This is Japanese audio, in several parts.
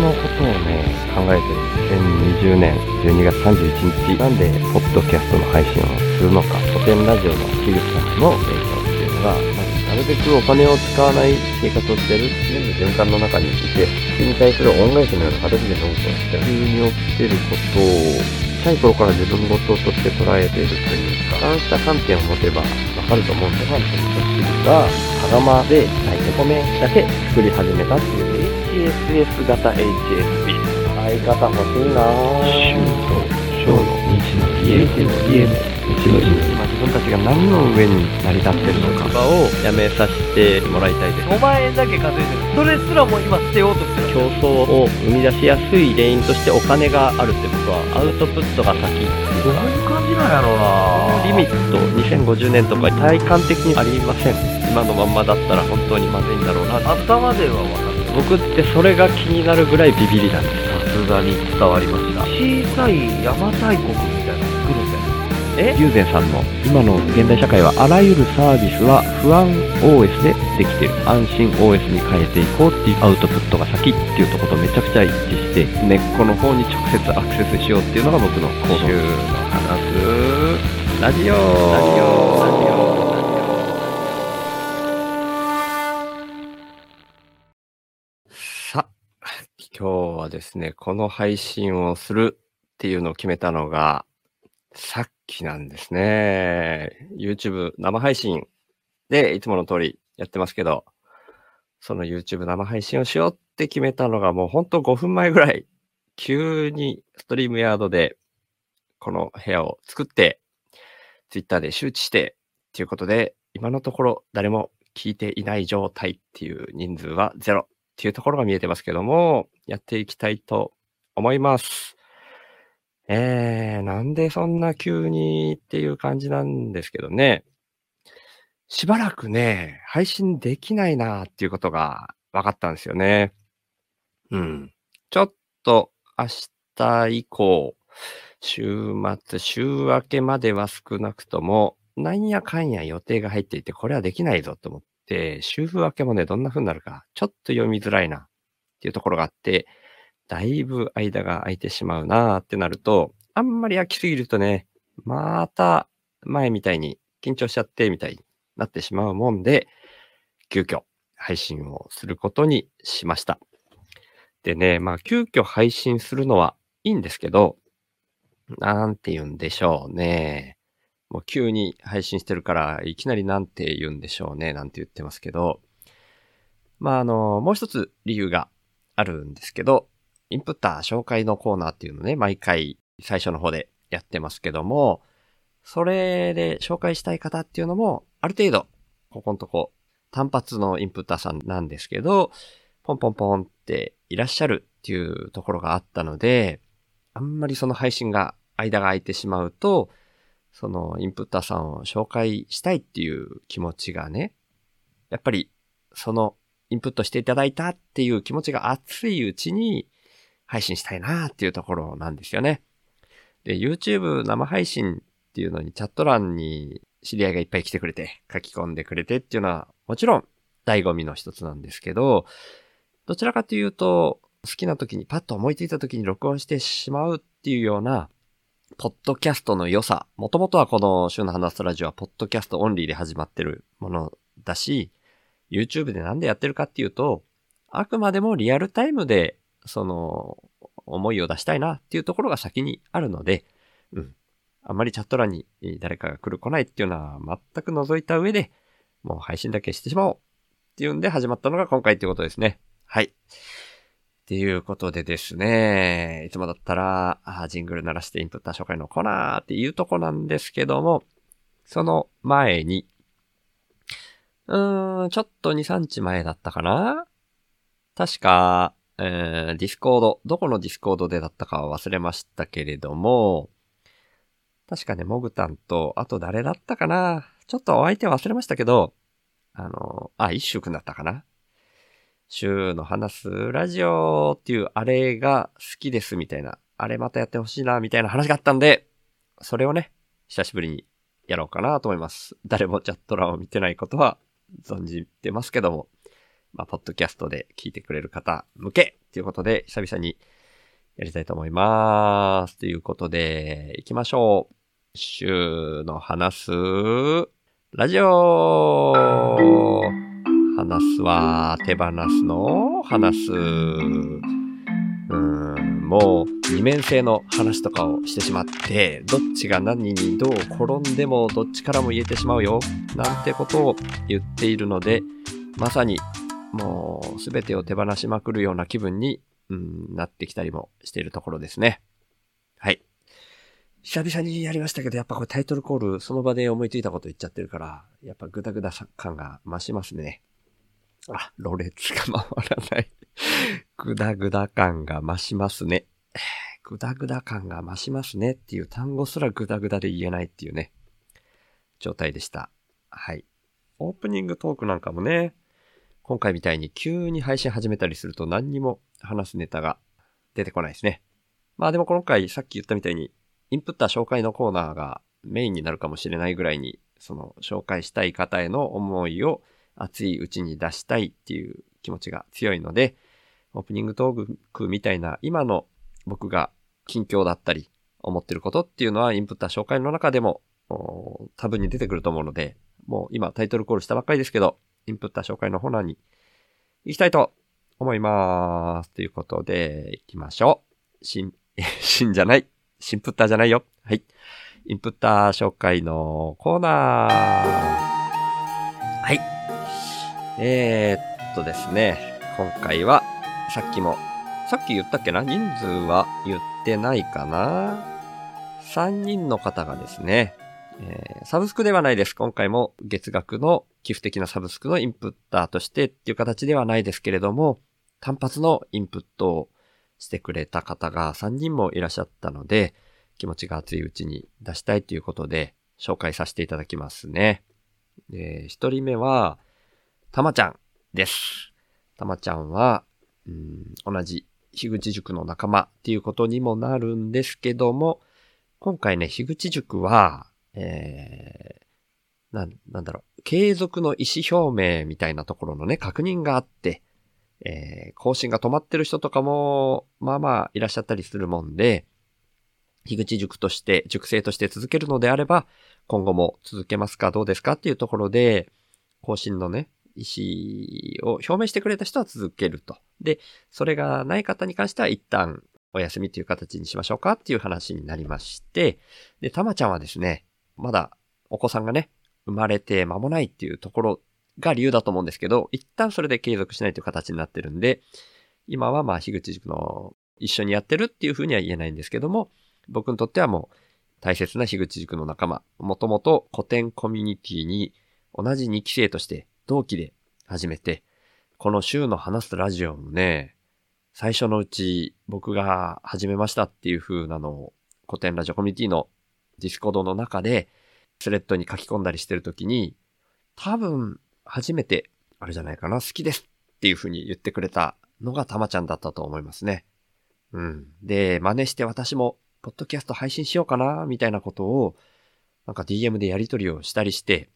のことをね、考えてる。2020年12月31日、なんで、ポッドキャストの配信をするのか、古典ラジオの樋口さんの影響っていうのが、なるべくお金を使わない生活をしてる全部循環の中にいて、それに対する恩返しのような形でノートをして、急に起きてることを、小さい頃から自分事として捉えているというか、そうした観点を持てばわかると思うんですが、味噌汁が、羽釜で炊いて米だけ作り始めたっていう HSS 型 HSP。相方欲しいな。ぁ。週と小の日の家の家。の日の日今自分たちが何の上に成り立ってるのか。をやめさせてもらいたいです。5万円だけ稼いでる。それすらも今捨てようとしてる。競争を生み出しやすい原因としてお金があるって僕はアウトプットが先。どういう感じなんやろうな。リミット2050年とか体感的にありません。今のまんまだったら本当にまずいんだろうな。頭では分かる僕ってそれが気になるぐらいビビりなんです。さすがに伝わりました小さい邪馬台国みたいなの作るんだよえ？友禅さんの今の現代社会はあらゆるサービスは不安 OS でできてる。安心 OS に変えていこうっていうアウトプットが先っていうところとめちゃくちゃ一致して根っこの方に直接アクセスしようっていうのが僕の行動週の話すラジオラジオラジオ今日はですね、この配信をするっていうのを決めたのが、さっきなんですね。YouTube 生配信でいつもの通りやってますけど、その YouTube 生配信をしようって決めたのがもうほんと5分前ぐらい、急にストリームヤードでこの部屋を作って、Twitter で周知して、っていうことで、今のところ誰も聞いていない状態っていう人数はゼロっていうところが見えてますけども、やっていきたいと思います。えー、なんでそんな急にっていう感じなんですけどね。しばらくね、配信できないなっていうことが分かったんですよね。うん。ちょっと明日以降、週末、週明けまでは少なくとも、なんやかんや予定が入っていて、これはできないぞと思って、週明けもね、どんな風になるか、ちょっと読みづらいなっていうところがあって、だいぶ間が空いてしまうなーってなると、あんまり空きすぎるとね、また前みたいに緊張しちゃってみたいになってしまうもんで、急遽配信をすることにしました。でね、まあ急遽配信するのはいいんですけど、なんて言うんでしょうね。もう急に配信してるから、いきなりなんて言うんでしょうね、なんて言ってますけど、まああの、もう一つ理由があるんですけど、インプッター紹介のコーナーっていうのね、毎回最初の方でやってますけども、それで紹介したい方っていうのも、ある程度、ここのとこ、単発のインプッターさんなんですけど、ポンポンポンっていらっしゃるっていうところがあったので、あんまりその配信が間が空いてしまうと、そのインプッターさんを紹介したいっていう気持ちがね、やっぱりそのインプットしていただいたっていう気持ちが熱いうちに配信したいなっていうところなんですよね。で、YouTube 生配信っていうのにチャット欄に知り合いがいっぱい来てくれて、書き込んでくれてっていうのはもちろん醍醐味の一つなんですけど、どちらかというと、好きな時にパッと思いついた時に録音してしまうっていうような、ポッドキャストの良さ。もともとはこの週の話すラジオはポッドキャストオンリーで始まってるものだし、YouTube でなんでやってるかっていうと、あくまでもリアルタイムで、その、思いを出したいなっていうところが先にあるので、うん。あんまりチャット欄に誰かが来る来ないっていうのは全く除いた上で、もう配信だけしてしまおうっていうんで始まったのが今回っていうことですね。はい。っていうことでですね、いつもだったら、あジングル鳴らしてインプッター紹介のコーナーっていうとこなんですけども、その前に、うーん、ちょっと2、3日前だったかな？確か、えー、ディスコード、どこのディスコードでだったかは忘れましたけれども、確かね、モグタンと、あと誰だったかな？ちょっとお相手忘れましたけど、あの、あ、一周くんだったかな？シュウの話すラジオっていうあれが好きですみたいな、あれまたやってほしいなみたいな話があったんで、それをね、久しぶりにやろうかなと思います。誰もチャット欄を見てないことは。存じてますけども、まあ、ポッドキャストで聞いてくれる方向けということで、久々にやりたいと思います。ということで、行きましょう。週の話す、ラジオ話すは手放すの話す。うん、もう二面性の話とかをしてしまって、どっちが何にどう転んでもどっちからも言えてしまうよ、なんてことを言っているので、まさにもうすべてを手放しまくるような気分に、うん、なってきたりもしているところですね。はい。久々にやりましたけど、やっぱこれタイトルコールその場で思いついたこと言っちゃってるから、やっぱグダグダ感が増しますね。あ、ろれつが回らない。グダグダ感が増しますね。グダグダ感が増しますねっていう単語すらグダグダで言えないっていうね、状態でした。はい。オープニングトークなんかもね、今回みたいに急に配信始めたりすると何にも話すネタが出てこないですね。まあでも今回さっき言ったみたいにインプッター紹介のコーナーがメインになるかもしれないぐらいに、その紹介したい方への思いを熱いうちに出したいっていう気持ちが強いので、オープニングトークみたいな今の僕が近況だったり思ってることっていうのはインプッター紹介の中でも多分に出てくると思うので、もう今タイトルコールしたばっかりですけど、インプッター紹介の方欄に行きたいと思います。ということで、行きましょう。新、新じゃない？新プッターじゃないよ。はい。インプッター紹介のコーナー。はい。えー、っとですね。今回は、さっきも、さっき言ったっけな？人数は言ってないかな ?3 人の方がですね、えーサブスクではないです。今回も月額の寄付的なサブスクのインプッターとしてっていう形ではないですけれども、単発のインプットをしてくれた方が3人もいらっしゃったので、気持ちが熱いうちに出したいということで、紹介させていただきますね。で、1人目は、たまちゃんです。たまちゃんは、うん、同じ樋口塾の仲間っていうことにもなるんですけども、今回ね、樋口塾は、えー、な、なんだろう、継続の意思表明みたいなところのね、確認があって、えー、更新が止まってる人とかも、まあまあいらっしゃったりするもんで、樋口塾として、塾生として続けるのであれば、今後も続けますかどうですかっていうところで、更新のね、意思を表明してくれた人は続けると。で、それがない方に関しては一旦お休みという形にしましょうかっていう話になりまして、で、たまちゃんはですね、まだお子さんがね、生まれて間もないっていうところが理由だと思うんですけど、一旦それで継続しないという形になってるんで、今はまあ、樋口塾の一緒にやってるっていうふうには言えないんですけども、僕にとってはもう大切な樋口塾の仲間、もともとコテンコミュニティに同じ2期生として同期で始めて、このシュウの話すラジオもね、最初のうち僕が始めましたっていう風なのをコテンラジオコミュニティのディスコードの中でスレッドに書き込んだりしてるときに、多分初めてあれじゃないかな、好きですっていう風に言ってくれたのがたまちゃんだったと思いますね。うん。で、真似して私もポッドキャスト配信しようかな、みたいなことを、なんか DM でやり取りをしたりして、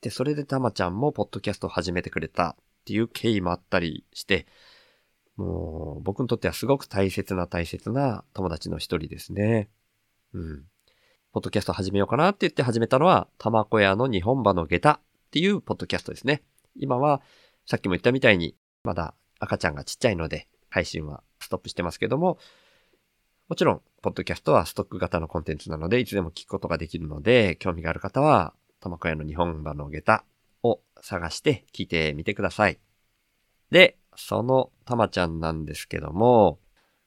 で、それでたまちゃんもポッドキャストを始めてくれたっていう経緯もあったりして、もう僕にとってはすごく大切な大切な友達の一人ですね。うん。ポッドキャスト始めようかなって言って始めたのは、たまこ屋の日本場の下駄っていうポッドキャストですね。今は、さっきも言ったみたいに、まだ赤ちゃんがちっちゃいので、配信はストップしてますけども、もちろん、ポッドキャストはストック型のコンテンツなので、いつでも聞くことができるので、興味がある方は、たまこ屋の日本場の下駄を探して聞いてみてください。で、そのたまちゃんなんですけども、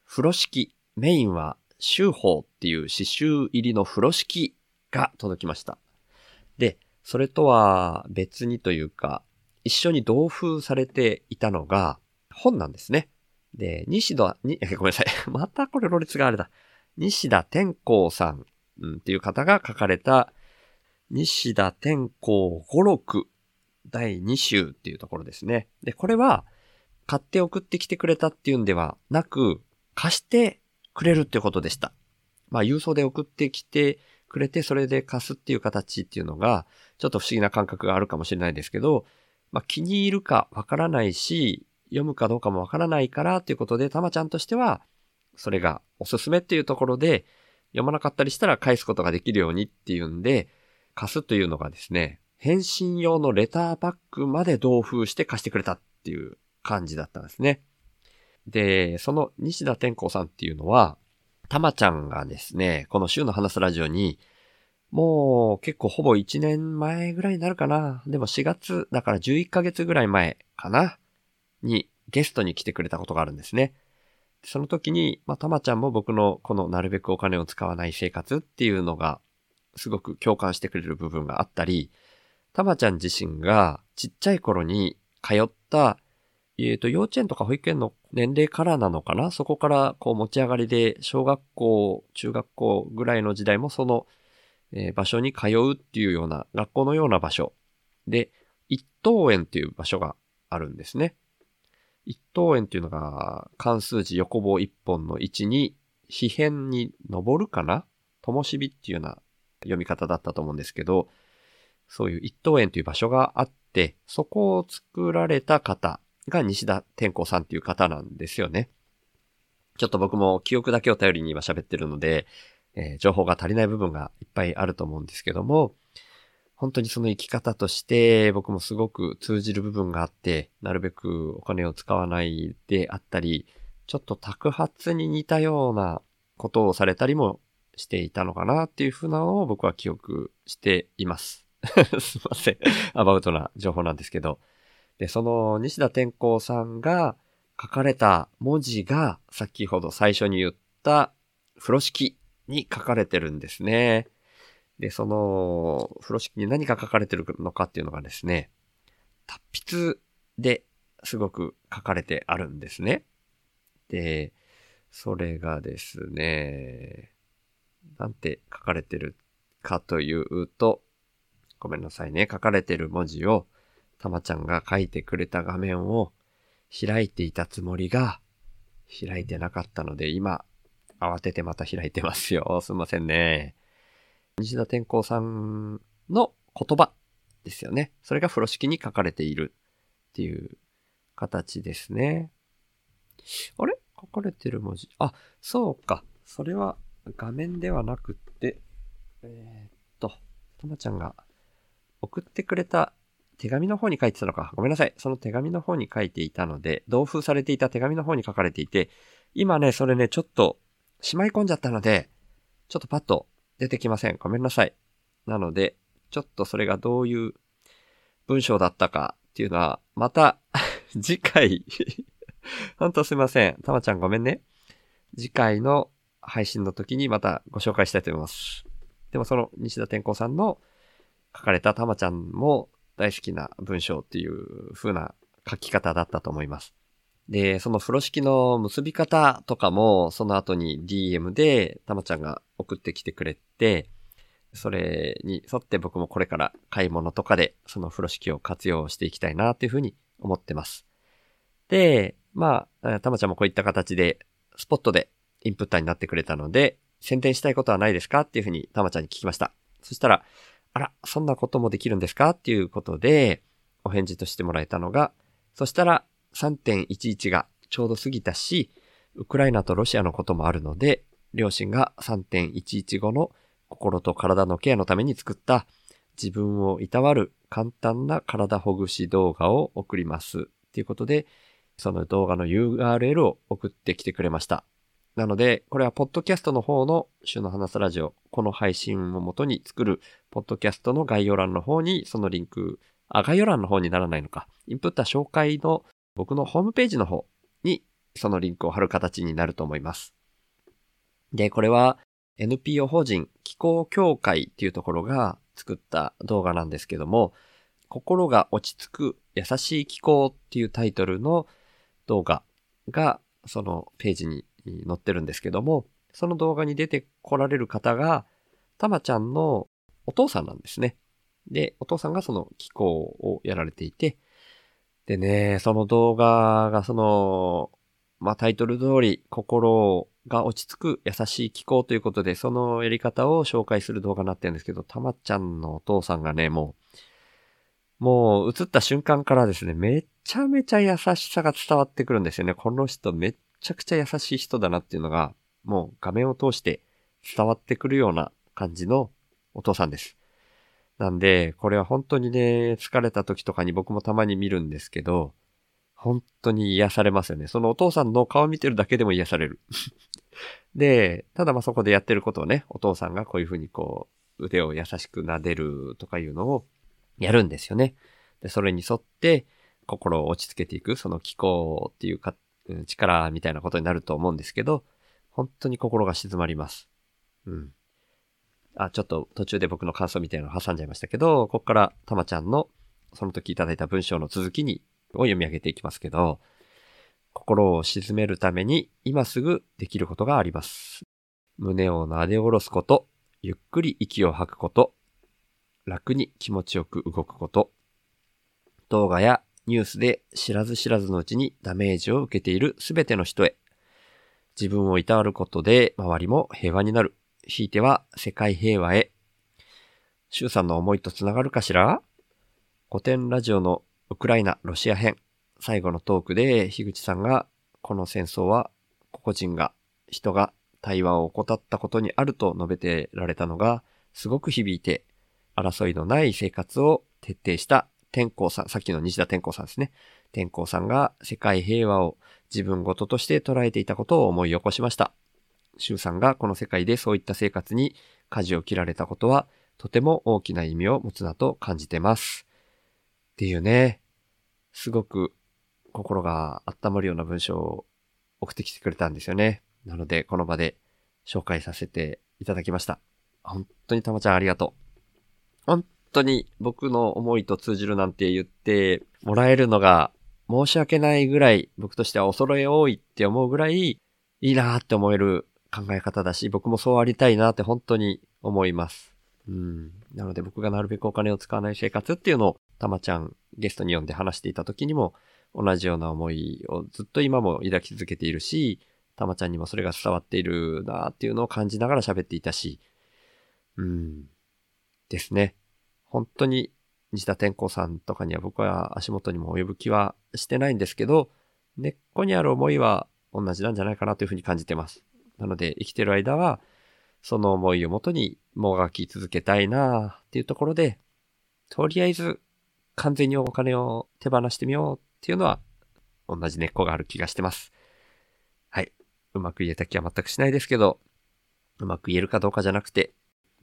風呂敷、メインは、修法っていう刺繍入りの風呂敷が届きました。で、それとは別にというか、一緒に同封されていたのが本なんですね。で、西田、に、ごめんなさい。またこれロレツがあれだ。西田天功さん、うん、っていう方が書かれた、西田天功語録第2集っていうところですね。で、これは、買って送ってきてくれたっていうんではなく、貸してくれるっていうことでした。まあ、郵送で送ってきてくれて、それで貸すっていう形っていうのが、ちょっと不思議な感覚があるかもしれないですけど、まあ、気に入るかわからないし、読むかどうかもわからないからということで、たまちゃんとしては、それがおすすめっていうところで、読まなかったりしたら返すことができるようにっていうんで、貸すというのがですね、返信用のレターバッグまで同封して貸してくれたっていう感じだったんですね。で、その西田天功さんっていうのは、たまちゃんがですね、この週の話すラジオに、もう結構ほぼ1年前ぐらいになるかな。でも4月、だから11ヶ月ぐらい前かな。にゲストに来てくれたことがあるんですね。その時に、まあ、たまちゃんも僕のこのなるべくお金を使わない生活っていうのが、すごく共感してくれる部分があったり、たまちゃん自身がちっちゃい頃に通ったえっ、ー、と、幼稚園とか保育園の年齢からなのかな？そこからこう持ち上がりで、小学校、中学校ぐらいの時代もその、えー、場所に通うっていうような、学校のような場所。で、一等園っていう場所があるんですね。一等園っていうのが、関数字横棒一本の位置に、非辺に登るかな？灯火っていうような読み方だったと思うんですけど、そういう一等園という場所があって、そこを作られた方が西田天功さんっていう方なんですよね。ちょっと僕も記憶だけを頼りに今喋ってるので、えー、情報が足りない部分がいっぱいあると思うんですけども、本当にその生き方として僕もすごく通じる部分があって、なるべくお金を使わないであったり、ちょっと宅発に似たようなことをされたりもしていたのかなっていうふうなのを僕は記憶しています。すいません。アバウトな情報なんですけど。で、その西田天功さんが書かれた文字が先ほど最初に言った風呂敷に書かれてるんですね。で、その風呂敷に何が書かれてるのかっていうのがですね、達筆ですごく書かれてあるんですね。で、それがですね、なんて書かれてるかというと、ごめんなさいね、書かれてる文字をたまちゃんが書いてくれた画面を開いていたつもりが、開いてなかったので、今、慌ててまた開いてますよ。すいませんね。西田天功さんの言葉ですよね。それが風呂敷に書かれているっていう形ですね。あれ？書かれてる文字？あ、そうか。それは画面ではなくって、えー、っと、たまちゃんが送ってくれた手紙の方に書いてたのか。ごめんなさい。その手紙の方に書いていたので、同封されていた手紙の方に書かれていて、今ね、それね、ちょっとしまい込んじゃったので、ちょっとパッと出てきません。ごめんなさい。なので、ちょっとそれがどういう文章だったかっていうのは、また 次回 ほんとすいません。たまちゃんごめんね。次回の配信の時にまたご紹介したいと思います。でもその西田天功さんの書かれたたまちゃんも大好きな文章っていう風な書き方だったと思います。で、その風呂敷の結び方とかも、その後に DM でたまちゃんが送ってきてくれて、それに沿って僕もこれから買い物とかでその風呂敷を活用していきたいなっていうふうに思ってます。で、まあ、たまちゃんもこういった形でスポットでインプッターになってくれたので、宣伝したいことはないですか？っていうふうにたまちゃんに聞きました。そしたら、あら、そんなこともできるんですか？っていうことで、お返事としてもらえたのが、そしたら3.11がちょうど過ぎたし、ウクライナとロシアのこともあるので、両親が3.11後の心と体のケアのために作った自分をいたわる簡単な体ほぐし動画を送ります。ということで、その動画の URL を送ってきてくれました。なので、これはポッドキャストの方の週の話すラジオ、この配信をもとに作るポッドキャストの概要欄の方にそのリンク、あ、概要欄の方にならないのか。インプット紹介の僕のホームページの方にそのリンクを貼る形になると思います。で、これは NPO 法人気候協会っていうところが作った動画なんですけども、心が落ち着く優しい気候っていうタイトルの動画がそのページに載ってるんですけども、その動画に出てこられる方が、たまちゃんのお父さんなんですね。で、お父さんがその気候をやられていて、でね、その動画がその、まあ、タイトル通り、心が落ち着く優しい気候ということで、そのやり方を紹介する動画になってるんですけど、たまちゃんのお父さんがね、もう、もう映った瞬間からですね、めちゃめちゃ優しさが伝わってくるんですよね。この人めっちゃくちゃ優しい人だなっていうのが、もう画面を通して伝わってくるような感じのお父さんです。なんで、これは本当にね、疲れた時とかに僕もたまに見るんですけど、本当に癒されますよね。そのお父さんの顔見てるだけでも癒される。で、ただまあそこでやってることをね、お父さんがこういうふうにこう、腕を優しく撫でるとかいうのをやるんですよね。で、それに沿って心を落ち着けていく、その気候っていうか、力みたいなことになると思うんですけど、本当に心が静まります。うん。あ、ちょっと途中で僕の感想みたいなのを挟んじゃいましたけど、ここからたまちゃんのその時いただいた文章の続きに、を読み上げていきますけど、心を鎮めるために今すぐできることがあります。胸を撫で下ろすこと、ゆっくり息を吐くこと、楽に気持ちよく動くこと、動画やニュースで知らず知らずのうちにダメージを受けているすべての人へ、自分をいたわることで周りも平和になる。ひいては世界平和へ。シュウさんの思いとつながるかしら？古典ラジオのウクライナ・ロシア編。最後のトークで樋口さんが、この戦争は個々人が、人が対話を怠ったことにあると述べてられたのが、すごく響いて、争いのない生活を徹底した天功さん、さっきの西田天功さんですね。天功さんが世界平和を自分ごととして捉えていたことを思い起こしました。周さんがこの世界でそういった生活に舵を切られたことは、とても大きな意味を持つなと感じてます。っていうね、すごく心が温まるような文章を送ってきてくれたんですよね。なので、この場で紹介させていただきました。本当にたまちゃんありがとう。本当に僕の思いと通じるなんて言ってもらえるのが申し訳ないぐらい僕としては恐れ多いって思うぐらいいいなって思える考え方だし、僕もそうありたいなって本当に思います。うん。なので僕がなるべくお金を使わない生活っていうのをたまちゃんゲストに呼んで話していた時にも同じような思いをずっと今も抱き続けているし、たまちゃんにもそれが伝わっているなっていうのを感じながら喋っていたし、うん。ですね。本当に西田天功さんとかには僕は足元にも及ぶ気はしてないんですけど、根っこにある思いは同じなんじゃないかなというふうに感じてます。なので生きてる間は、その思いをもとにもがき続けたいなっていうところで、とりあえず完全にお金を手放してみようっていうのは、同じ根っこがある気がしてます。はい。うまく言えた気は全くしないですけど、うまく言えるかどうかじゃなくて、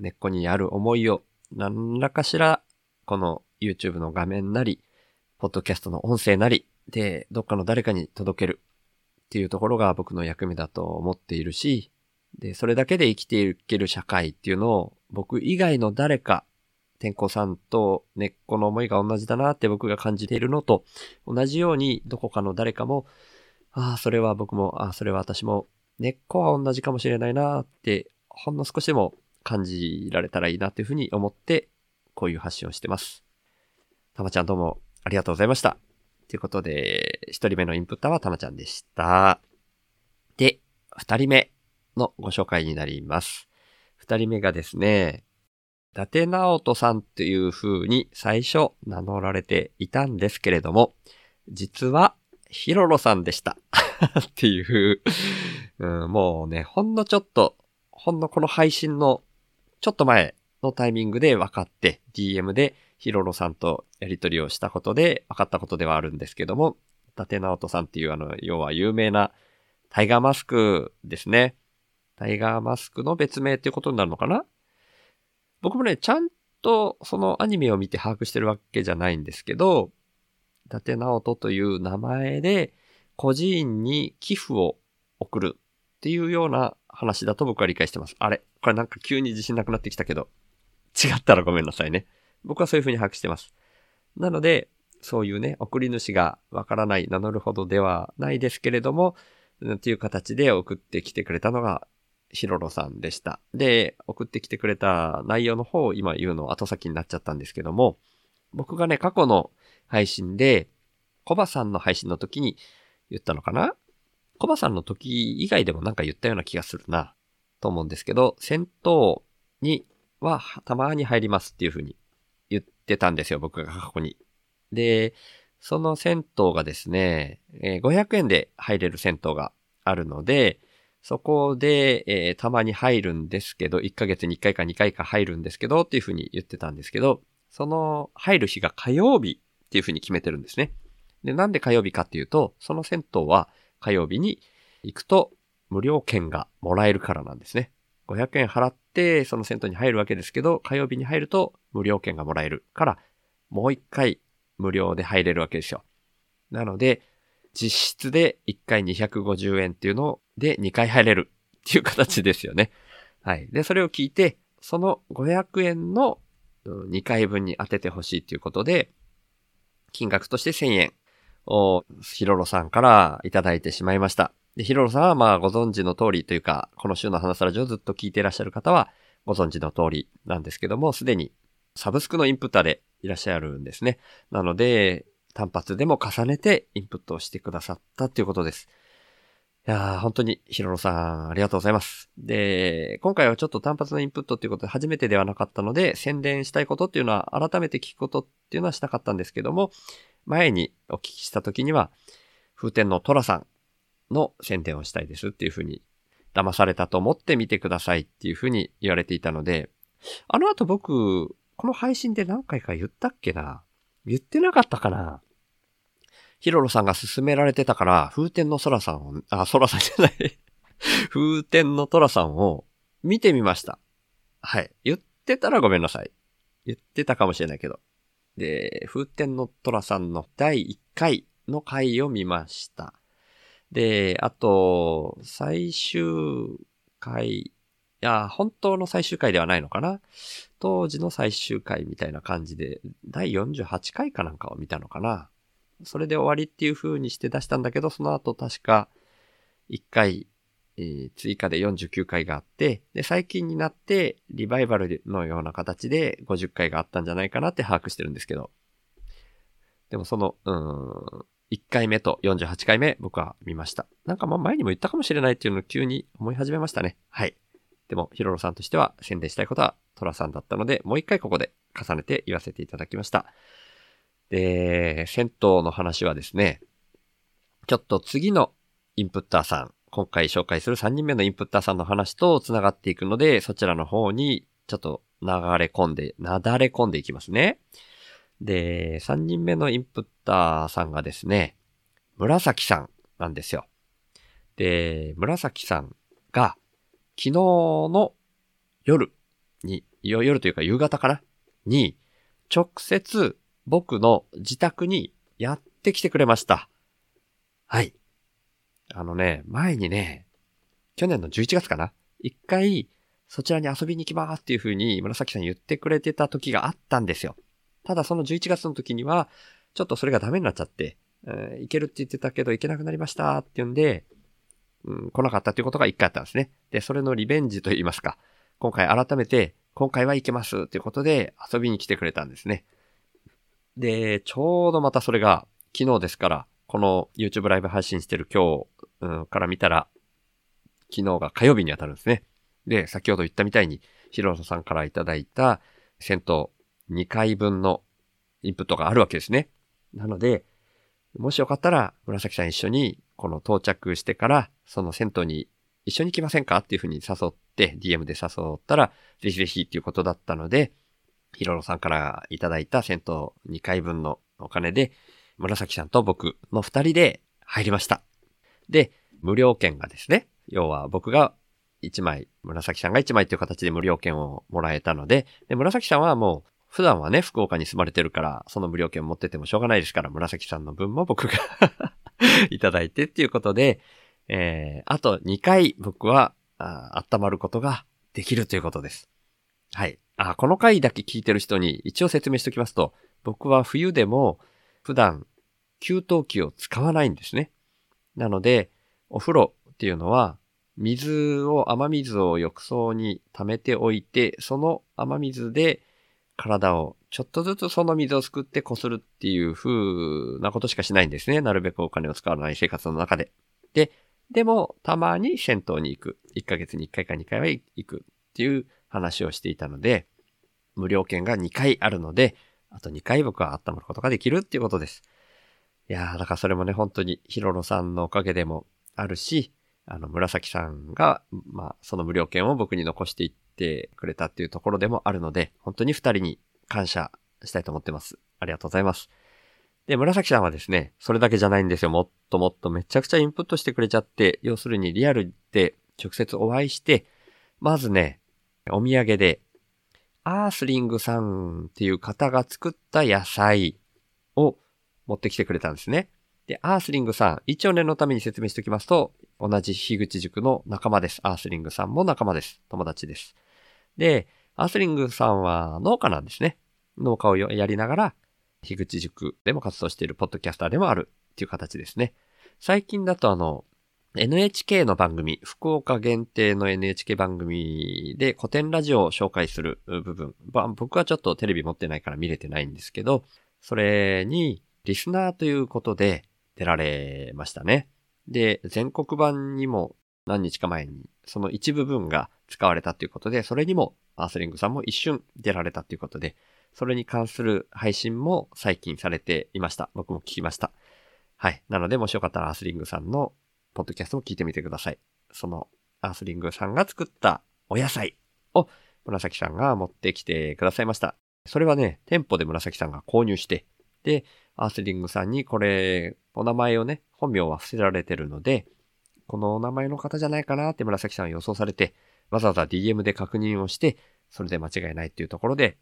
根っこにある思いを何らかしら、この YouTube の画面なり、ポッドキャストの音声なり、で、どっかの誰かに届けるっていうところが僕の役目だと思っているし、で、それだけで生きていける社会っていうのを僕以外の誰か天候さんと根っこの思いが同じだなって僕が感じているのと、同じようにどこかの誰かも、ああ、それは僕も、ああ、それは私も、根っこは同じかもしれないなって、ほんの少しでも感じられたらいいなっていうふうに思って、こういう発信をしてます。たまちゃんどうもありがとうございました。ということで、一人目のインプッターはたまちゃんでした。で、二人目のご紹介になります。二人目がですね、伊達直人さんという風に最初名乗られていたんですけれども、実はヒロロさんでした。っていううん、もうね、ほんのちょっと、ほんのこの配信のちょっと前のタイミングで分かって、DM でヒロロさんとやりとりをしたことで分かったことではあるんですけども、伊達直人さんっていうあの、要は有名なタイガーマスクですね。タイガーマスクの別名っていうことになるのかな？僕もね、ちゃんとそのアニメを見て把握してるわけじゃないんですけど、伊達直人という名前で孤児院に寄付を送るっていうような話だと僕は理解してます。あれこれなんか急に自信なくなってきたけど、違ったらごめんなさいね。僕はそういう風に把握してます。なので、そういうね、送り主がわからない、名乗るほどではないですけれども、という形で送ってきてくれたのがヒロロさんでした。で、送ってきてくれた内容の方を今言うの後先になっちゃったんですけども、僕がね、過去の配信で、コバさんの配信の時に言ったのかな？コバさんの時以外でもなんか言ったような気がするな、と思うんですけど、戦闘にはたまに入りますっていう風に言ってたんですよ、僕が過去に。で、その銭湯がですね、500円で入れる銭湯があるので、そこで、えーたまに入るんですけど、1ヶ月に1回か2回か入るんですけど、っていうふうに言ってたんですけど、その入る日が火曜日っていうふうに決めてるんですね。で、なんで火曜日かっていうと、その銭湯は火曜日に行くと無料券がもらえるからなんですね。500円払ってその銭湯に入るわけですけど、火曜日に入ると無料券がもらえるから、もう一回無料で入れるわけですよ。なので、実質で1回250円っていうので2回入れるっていう形ですよね。はい。で、それを聞いて、その500円の2回分に当ててほしいっていうことで、金額として1000円をヒロロさんからいただいてしまいました。で、ヒロロさんはまあご存知の通りというか、この週の話さラジオずっと聞いていらっしゃる方はご存知の通りなんですけども、すでにサブスクのインプッターでいらっしゃるんですね。なので、単発でも重ねてインプットをしてくださったっていうことです。いやー、本当にヒロロさんありがとうございます。で、今回はちょっと単発のインプットっていうことで初めてではなかったので、宣伝したいことっていうのは改めて聞くことっていうのはしたかったんですけども、前にお聞きした時には、風天のトラさんの宣伝をしたいですっていうふうに、騙されたと思って見てくださいっていうふうに言われていたので、あの後僕、この配信で何回か言ったっけな？言ってなかったかな？ヒロロさんが勧められてたから、風天の空さんを、あ、空さんじゃない。風天の虎さんを見てみました。はい。言ってたらごめんなさい。言ってたかもしれないけど。で、風天の虎さんの第1回の回を見ました。で、あと、最終回、いや、本当の最終回ではないのかな？当時の最終回みたいな感じで、第48回かなんかを見たのかな？それで終わりっていう風にして出したんだけど、その後確か1回、えー追加で49回があって、で、最近になってリバイバルのような形で50回があったんじゃないかなって把握してるんですけど。でもその、うん、1回目と48回目僕は見ました。なんかまあ前にも言ったかもしれないっていうのを急に思い始めましたね。はい。でも、ヒロロさんとしては宣伝したいことはトラさんだったので、もう一回ここで重ねて言わせていただきました。で、銭湯の話はですね、ちょっと次のインプッターさん、今回紹介する3人目のインプッターさんの話と繋がっていくので、そちらの方にちょっと流れ込んで、なだれ込んでいきますね。で、3人目のインプッターさんがですね、紫さんなんですよ。で、紫さんが昨日の夜に、夜というか夕方かなに、直接僕の自宅にやってきてくれました。はい。あのね、前にね、去年の11月かな一回、そちらに遊びに行きますっていう風に紫さん言ってくれてた時があったんですよ。ただその11月の時には、ちょっとそれがダメになっちゃって、えー行けるって言ってたけど行けなくなりましたって言うんで、うん、来なかったっていうことが一回あったんですね。で、それのリベンジと言いますか、今回改めて、今回は行けますっていうことで遊びに来てくれたんですね。で、ちょうどまたそれが昨日ですから、この YouTube ライブ配信してる今日、うん、から見たら、昨日が火曜日に当たるんですね。で、先ほど言ったみたいに、ヒロロさんからいただいた銭湯2回分のインプットがあるわけですね。なので、もしよかったら、紫さん一緒に、この到着してから、その銭湯に一緒に来ませんか？っていうふうに誘って、DM で誘ったら、ぜひぜひっていうことだったので、ヒロロさんからいただいた銭湯2回分のお金で、紫さんと僕の2人で入りました。で、無料券がですね、要は僕が1枚、紫さんが1枚っていう形で無料券をもらえたので、で、紫さんはもう、普段はね、福岡に住まれてるから、その無料券持っててもしょうがないですから、紫さんの分も僕が いただいてっていうことで、えー、あと2回僕は、あ温まることができるということです。はい。あ、この回だけ聞いてる人に一応説明しておきますと、僕は冬でも普段給湯器を使わないんですね。なので、お風呂っていうのは、水を、雨水を浴槽に溜めておいて、その雨水で体をちょっとずつその水をすくってこするっていう風なことしかしないんですね。なるべくお金を使わない生活の中で。で、でも、たまに銭湯に行く。1ヶ月に1回か2回は行くっていう話をしていたので、無料券が2回あるので、あと2回僕は温まることができるっていうことです。いやー、だからそれもね、本当にヒロロさんのおかげでもあるし、あの、紫さんが、まあ、その無料券を僕に残していってくれたっていうところでもあるので、本当に二人に感謝したいと思ってます。ありがとうございます。で、紫さんはですね、それだけじゃないんですよ。もっともっとめちゃくちゃインプットしてくれちゃって、要するにリアルで直接お会いして、まずね、お土産で、アースリングさんっていう方が作った野菜を持ってきてくれたんですね。で、アースリングさん、一応念のために説明しておきますと、同じ樋口塾の仲間です。アースリングさんも仲間です。友達です。で、アースリングさんは農家なんですね。農家をやりながら、樋口塾でも活動しているポッドキャスターでもあるっていう形ですね。最近だとあの、NHK の番組、福岡限定の NHK 番組で古典ラジオを紹介する部分。僕はちょっとテレビ持ってないから見れてないんですけど、それにリスナーということで出られましたね。で、全国版にも何日か前にその一部分が使われたということで、それにもアースリングさんも一瞬出られたということで、それに関する配信も最近されていました。僕も聞きました。はい。なので、もしよかったらアースリングさんのポッドキャストも聞いてみてください。そのアースリングさんが作ったお野菜を紫さんが持ってきてくださいました。それはね、店舗で紫さんが購入して、で、アースリングさんにこれ、お名前をね、本名は伏せられてるので、このお名前の方じゃないかなって紫さん予想されて、わざわざ DM で確認をして、それで間違いないっていうところで、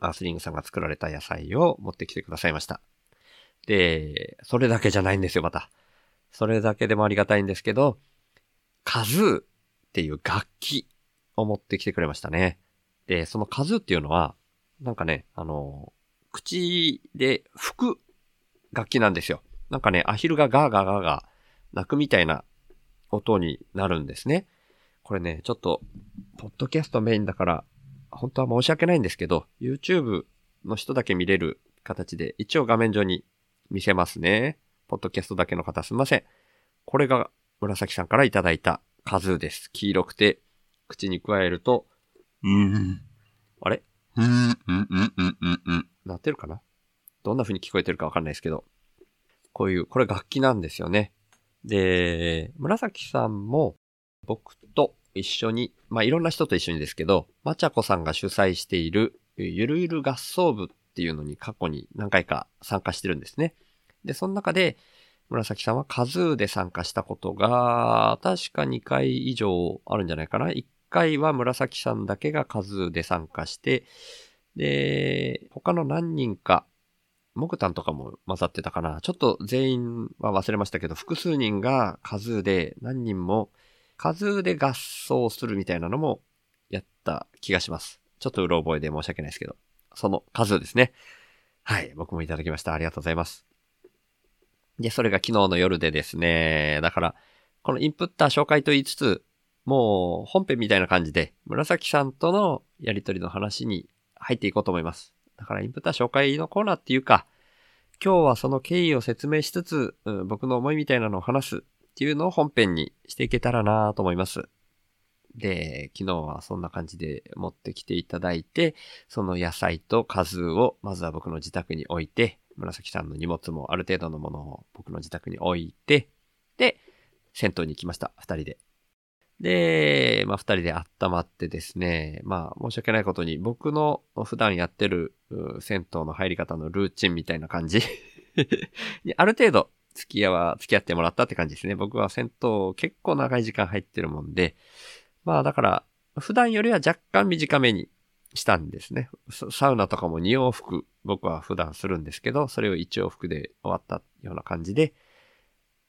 アースリングさんが作られた野菜を持ってきてくださいました。で、それだけじゃないんですよ、また。それだけでもありがたいんですけど、カズーっていう楽器を持ってきてくれましたね。で、そのカズーっていうのは、なんかね、あの、口で吹く楽器なんですよ。なんかね、アヒルがガーガーガーガー鳴くみたいな音になるんですね。これね、ちょっと、ポッドキャストメインだから、本当は申し訳ないんですけど、YouTube の人だけ見れる形で、一応画面上に見せますね。ポッドキャストだけの方すいません。これが紫さんからいただいたカズーです。黄色くて、口に加えると、うん。あれ？うん、うん、うん、うん、うん、うん。なってるかな？どんな風に聞こえてるかわかんないですけど。こういう、これ楽器なんですよね。で、紫さんも僕と一緒に、まあ、いろんな人と一緒にですけど、まちゃこさんが主催しているゆるゆる合奏部っていうのに過去に何回か参加してるんですね。で、その中で、紫さんはカズーで参加したことが、確か2回以上あるんじゃないかな。1回は紫さんだけがカズーで参加して、で、他の何人か、モグタンとかも混ざってたかな。ちょっと全員は忘れましたけど、複数人がカズーで何人もカズーで合奏するみたいなのもやった気がします。ちょっとうろ覚えで申し訳ないですけど。そのカズーですね。はい。僕もいただきました。ありがとうございます。で、それが昨日の夜でですね。だから、このインプッター紹介と言いつつ、もう本編みたいな感じで、紫さんとのやりとりの話に入っていこうと思います。だからインプター紹介のコーナーっていうか、今日はその経緯を説明しつつ、うん僕の思いみたいなのを話すっていうのを本編にしていけたらなと思います。で、昨日はそんな感じで持ってきていただいて、その野菜と数をまずは僕の自宅に置いて、紫さんの荷物もある程度のものを僕の自宅に置いて、で、銭湯に行きました。二人で。で、まあ、二人で温まってですね、まあ、申し訳ないことに、僕の普段やってる銭湯の入り方のルーチンみたいな感じ ある程度付き合わ、付き合ってもらったって感じですね。僕は銭湯結構長い時間入ってるもんで、まあだから、普段よりは若干短めにしたんですね。サウナとかも2往復僕は普段するんですけど、それを1往復で終わったような感じで、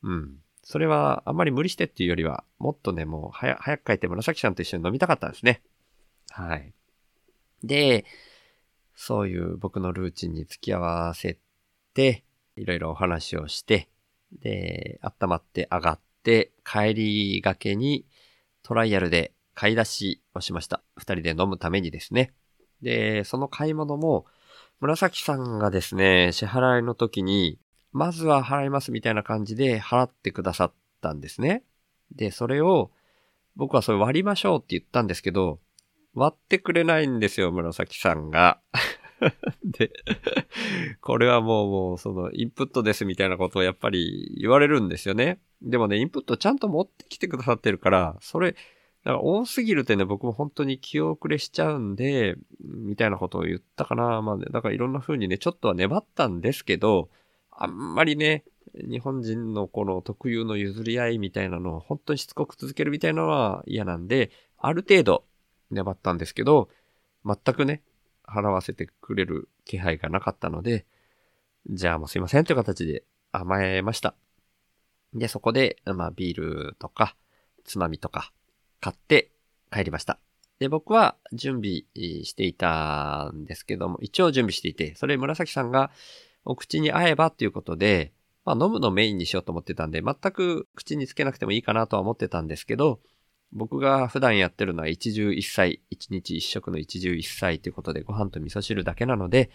うん。それはあんまり無理してっていうよりは、もっとね、もう早早く帰って紫さんと一緒に飲みたかったんですね。はい。で、そういう僕のルーチンに付き合わせて、いろいろお話をして、で、温まって上がって、帰りがけにトライアルで買い出しをしました。二人で飲むためにですね。で、その買い物も、紫さんがですね、支払いの時に、まずは払いますみたいな感じで払ってくださったんですね。で、それを、僕はそれ割りましょうって言ったんですけど、割ってくれないんですよ、紫さんが。で、これはもう、もう、その、インプットですみたいなことをやっぱり言われるんですよね。でもね、インプットちゃんと持ってきてくださってるから、それ、だから多すぎるってね、僕も本当に気遅れしちゃうんで、みたいなことを言ったかな。まあね、だからいろんな風にね、ちょっとは粘ったんですけど、あんまりね、日本人のこの特有の譲り合いみたいなのを本当にしつこく続けるみたいなのは嫌なんで、ある程度粘ったんですけど、全くね、払わせてくれる気配がなかったので、じゃあもうすいませんという形で甘えました。で、そこで、まあビールとか、つまみとか買って帰りました。で、僕は準備していたんですけども、一応準備していて、それ紫さんがお口に合えばっていうことで、まあ飲むのメインにしようと思ってたんで、全く口につけなくてもいいかなとは思ってたんですけど、僕が普段やってるのは一汁一菜、一日一食の一汁一菜ということでご飯と味噌汁だけなので、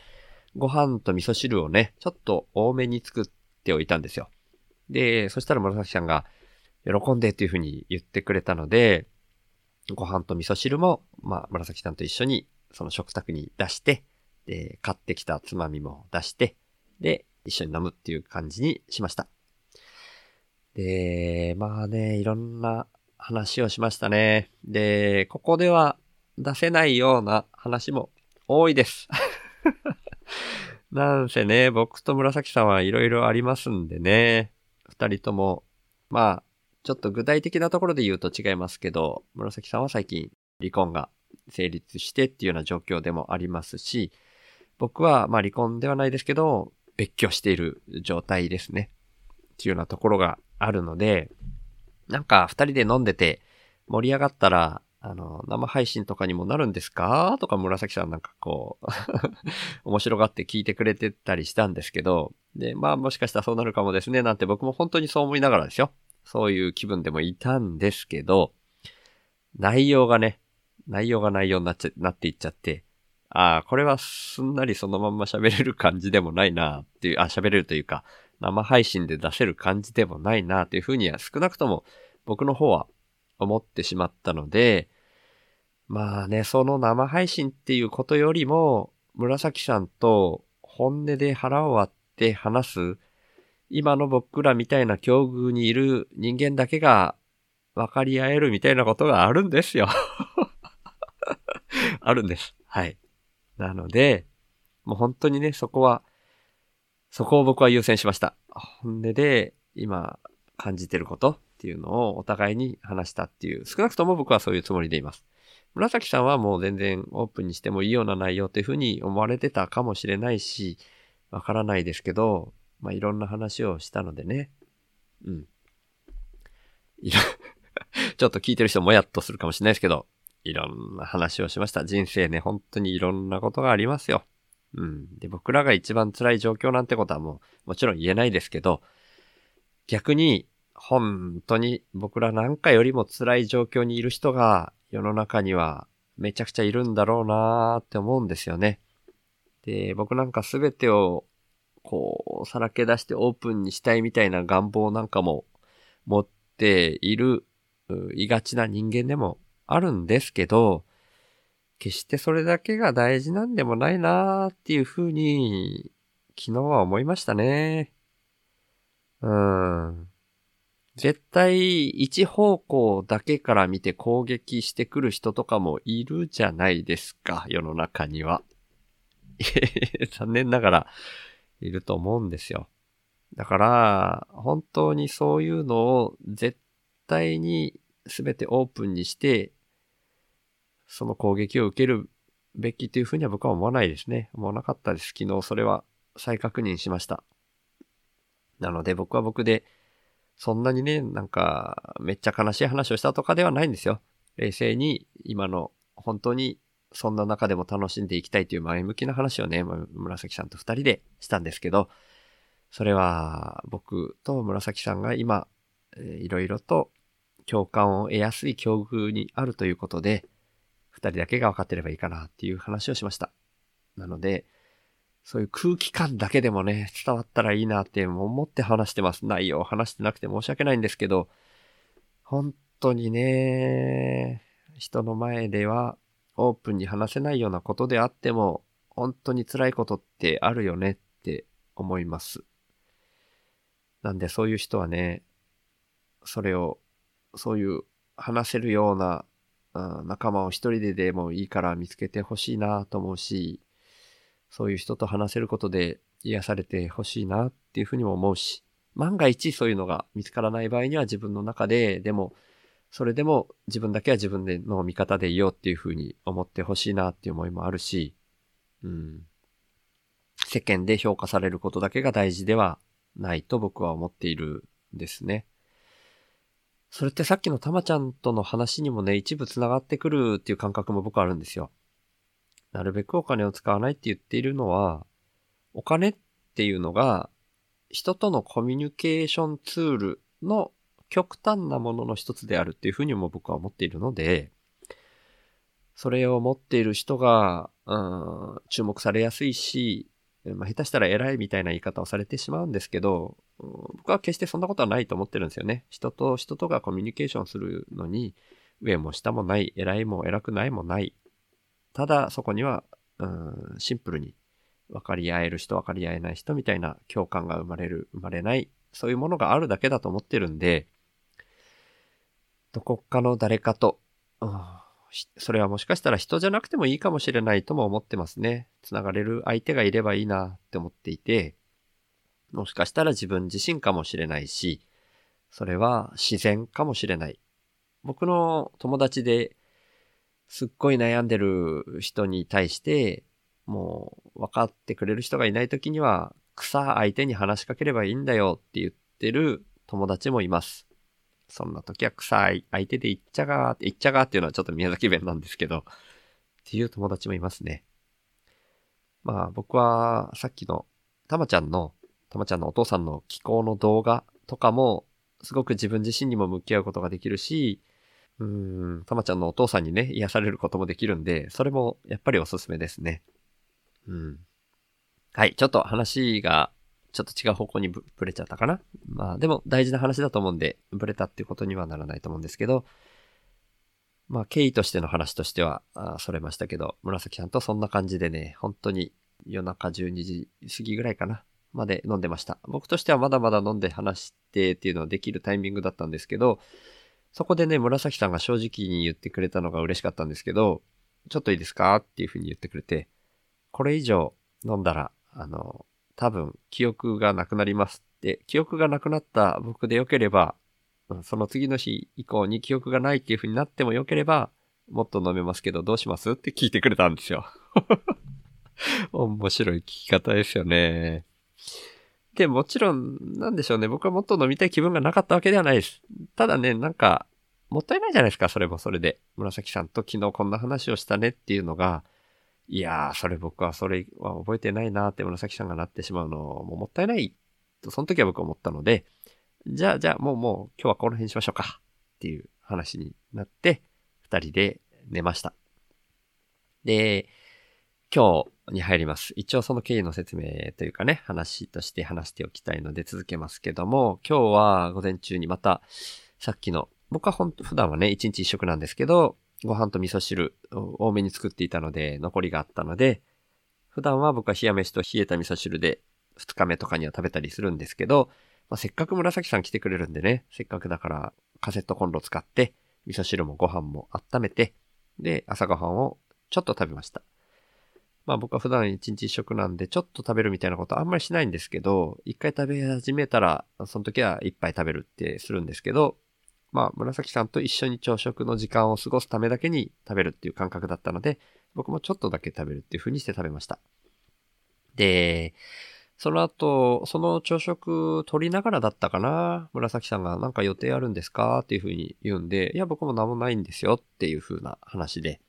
ご飯と味噌汁をね、ちょっと多めに作っておいたんですよ。で、そしたら紫さんが喜んでっていうふうに言ってくれたので、ご飯と味噌汁も、まあ、紫さんと一緒にその食卓に出して、で、買ってきたつまみも出して、で、一緒に飲むっていう感じにしました。で、まあね、いろんな話をしましたね。で、ここでは出せないような話も多いです。なんせね、僕と紫さんはいろいろありますんでね。二人とも、まあ、ちょっと具体的なところで言うと違いますけど、紫さんは最近離婚が成立してっていうような状況でもありますし、僕はまあ離婚ではないですけど、別居している状態ですね。っていうようなところがあるので、なんか二人で飲んでて盛り上がったら、あの、生配信とかにもなるんですか？とか紫さんなんかこう、面白がって聞いてくれてたりしたんですけど、で、まあもしかしたらそうなるかもですね、なんて僕も本当にそう思いながらですよ。そういう気分でもいたんですけど、内容がね、内容が内容になっちゃ、なっていっちゃって、ああ、これはすんなりそのまんま喋れる感じでもないなっていう、あ、喋れるというか、生配信で出せる感じでもないなというふうには少なくとも僕の方は思ってしまったので、まあね、その生配信っていうことよりも、紫さんと本音で腹を割って話す、今の僕らみたいな境遇にいる人間だけが分かり合えるみたいなことがあるんですよ。あるんです。はい。なので、もう本当にね、そこは、そこを僕は優先しました。本音で今感じてることっていうのをお互いに話したっていう、少なくとも僕はそういうつもりでいます。紫さんはもう全然オープンにしてもいいような内容っていうふうに思われてたかもしれないし、わからないですけど、まあ、いろんな話をしたのでね。うん。いろ、ちょっと聞いてる人もやっとするかもしれないですけど、いろんな話をしました。人生ね、本当にいろんなことがありますよ。うん。で、僕らが一番辛い状況なんてことはもう、もちろん言えないですけど、逆に、本当に僕らなんかよりも辛い状況にいる人が世の中にはめちゃくちゃいるんだろうなーって思うんですよね。で、僕なんかすべてをこう、さらけ出してオープンにしたいみたいな願望なんかも持っている、いがちな人間でもあるんですけど、決してそれだけが大事なんでもないなーっていうふうに、昨日は思いましたね。うん。絶対一方向だけから見て攻撃してくる人とかもいるじゃないですか、世の中には。残念ながらいると思うんですよ。だから、本当にそういうのを絶対に全てオープンにして、その攻撃を受けるべきというふうには僕は思わないですね。思わなかったです。昨日それは再確認しました。なので僕は僕で、そんなにね、なんか、めっちゃ悲しい話をしたとかではないんですよ。冷静に、今の、本当に、そんな中でも楽しんでいきたいという前向きな話をね、紫さんと二人でしたんですけど、それは、僕と紫さんが今、いろいろと共感を得やすい境遇にあるということで、二人だけが分かってればいいかなっていう話をしました。なので、そういう空気感だけでもね、伝わったらいいなって思って話してます。内容を話してなくて申し訳ないんですけど、本当にね、人の前ではオープンに話せないようなことであっても、本当に辛いことってあるよねって思います。なんでそういう人はね、それを、そういう話せるようなうん仲間を一人ででもいいから見つけてほしいなと思うし、そういう人と話せることで癒されてほしいなっていうふうにも思うし、万が一そういうのが見つからない場合には自分の中で、でも、それでも自分だけは自分での味方でいようっていうふうに思ってほしいなっていう思いもあるし、うん。世間で評価されることだけが大事ではないと僕は思っているんですね。それってさっきのたまちゃんとの話にもね、一部繋がってくるっていう感覚も僕あるんですよ。なるべくお金を使わないって言っているのは、お金っていうのが、人とのコミュニケーションツールの極端なものの一つであるっていうふうにも僕は思っているので、それを持っている人が、うん、注目されやすいし、まあ、下手したら偉いみたいな言い方をされてしまうんですけど、僕は決してそんなことはないと思ってるんですよね。人と人とがコミュニケーションするのに、上も下もない、偉いも偉くないもない。ただ、そこには、うん、シンプルに分かり合える人、分かり合えない人みたいな共感が生まれる、生まれない、そういうものがあるだけだと思ってるんで、どこかの誰かと、うんそれはもしかしたら人じゃなくてもいいかもしれないとも思ってますね。つながれる相手がいればいいなって思っていて、もしかしたら自分自身かもしれないし、それは自然かもしれない。僕の友達ですっごい悩んでる人に対して、もう分かってくれる人がいない時には、草相手に話しかければいいんだよって言ってる友達もいます。そんな時は草相手で言っちゃがーって、言っちゃがーっていうのはちょっと宮崎弁なんですけど、っていう友達もいますね。まあ僕はさっきのたまちゃんの、たまちゃんのお父さんの気候の動画とかも、すごく自分自身にも向き合うことができるし、うん、たまちゃんのお父さんにね、癒されることもできるんで、それもやっぱりおすすめですね。うん。はい、ちょっと話が、ちょっと違う方向にぶれちゃったかな。まあでも大事な話だと思うんで、ぶれたっていうことにはならないと思うんですけど、まあ経緯としての話としては、あそれましたけど、紫さんとそんな感じでね、本当に夜中12時過ぎぐらいかな、まで飲んでました。僕としてはまだまだ飲んで話してっていうのはできるタイミングだったんですけど、そこでね、紫さんが正直に言ってくれたのが嬉しかったんですけど、ちょっといいですかっていうふうに言ってくれて、これ以上飲んだら、あの、多分記憶がなくなりますって、記憶がなくなった僕でよければ、その次の日以降に記憶がないっていう風になってもよければ、もっと飲めますけどどうしますって聞いてくれたんですよ。面白い聞き方ですよね。で、もちろん、なんでしょうね。僕はもっと飲みたい気分がなかったわけではないです。ただね、なんか、もったいないじゃないですか、それもそれで。紫さんと昨日こんな話をしたねっていうのが、いやー、それ僕はそれは覚えてないなーって紫さんがなってしまうのももったいないと、その時は僕は思ったので、じゃあ、じゃあ、もうもう今日はこの辺にしましょうかっていう話になって、二人で寝ました。で、今日に入ります。一応その経緯の説明というかね、話として話しておきたいので続けますけども、今日は午前中にまた、さっきの、僕はほんと普段はね、一日一食なんですけど、ご飯と味噌汁多めに作っていたので、残りがあったので、普段は僕は冷や飯と冷えた味噌汁で二日目とかには食べたりするんですけど、まあ、せっかく紫さん来てくれるんでね、せっかくだからカセットコンロ使って、味噌汁もご飯も温めて、で、朝ごはんをちょっと食べました。まあ僕は普段一日一食なんで、ちょっと食べるみたいなことあんまりしないんですけど、一回食べ始めたら、その時は一杯食べるってするんですけど、まあ紫さんと一緒に朝食の時間を過ごすためだけに食べるっていう感覚だったので、僕もちょっとだけ食べるっていう風にして食べました。で、その後、その朝食取りながらだったかな紫さんがなんか予定あるんですかっていう風に言うんで、いや僕も何もないんですよっていう風な話で。